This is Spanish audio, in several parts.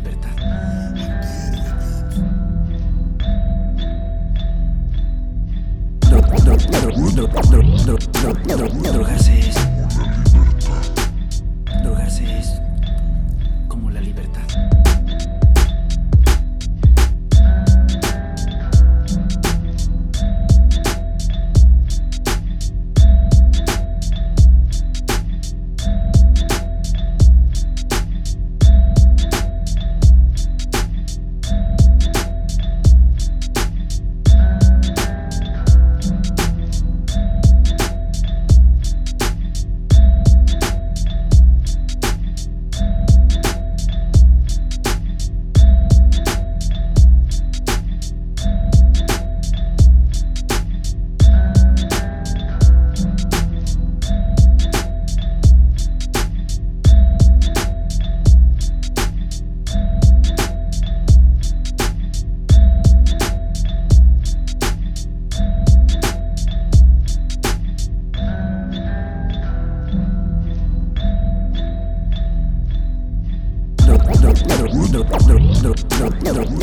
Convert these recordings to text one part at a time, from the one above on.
libertad. Drogarse es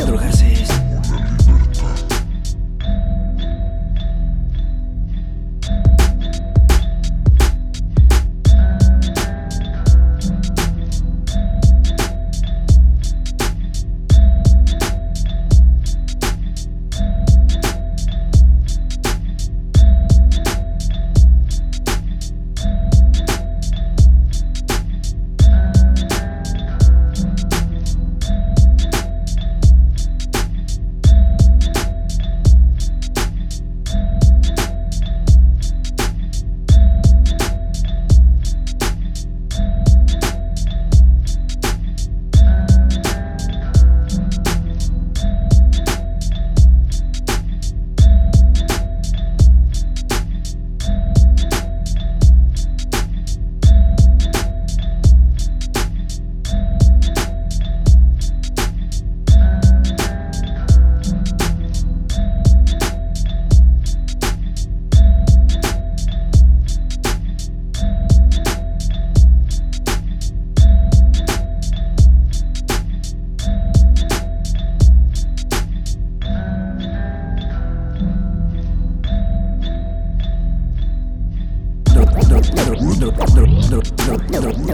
Drogarse es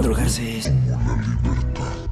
Drogarse es. La libertad.